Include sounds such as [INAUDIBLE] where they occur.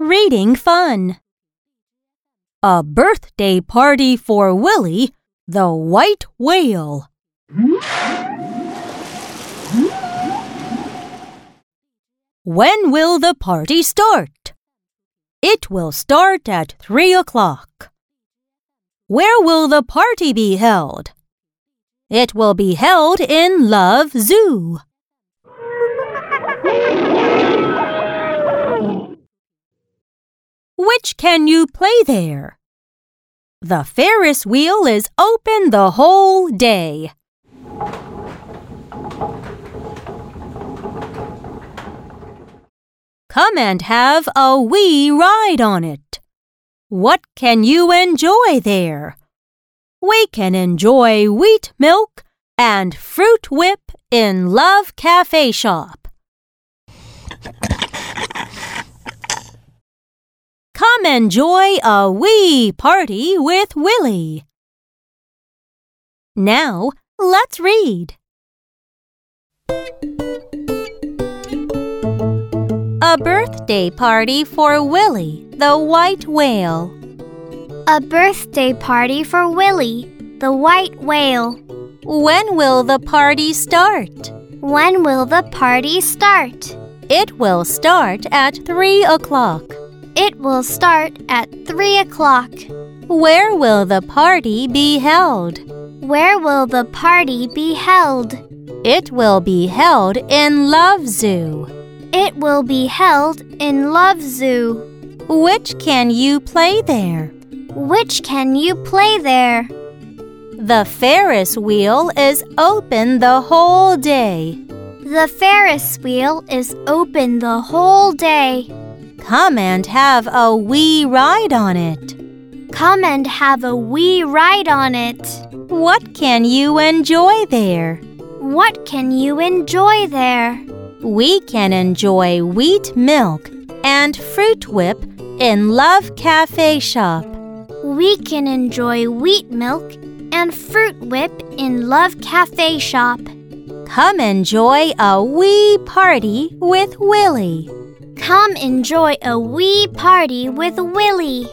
exciting fun. A birthday party for Willie, the white whale. When will the party start? It will start at three o'clock. Where will the party be held? It will be held in Love Zoo. [LAUGHS] Which can you play there? The Ferris wheel is open the whole day. Come and have a wee ride on it. What can you enjoy there? We can enjoy wheat milk and fruit whip in Love Cafe Shop. Come enjoy a wee party with Willie. Now, let's read. A birthday party for Willie, the white whale. A birthday party for Willie, the white whale. When will the party start? When will the party start? It will start at three o'clock. It will start at three o'clock. Where will the party be held? Where will the party be held? It will be held in Love Zoo. It will be held in Love Zoo. Which can you play there? Which can you play there? The Ferris wheel is open the whole day. The Ferris wheel is open the whole day. Come and have a wee ride on it. Come and have a wee ride on it. What can you enjoy there? What can you enjoy there? We can enjoy wheat milk and fruit whip in Love Cafe Shop. We can enjoy wheat milk and fruit whip in Love Cafe Shop. Come enjoy a wee party with Willie. Come enjoy a wee party with Willie.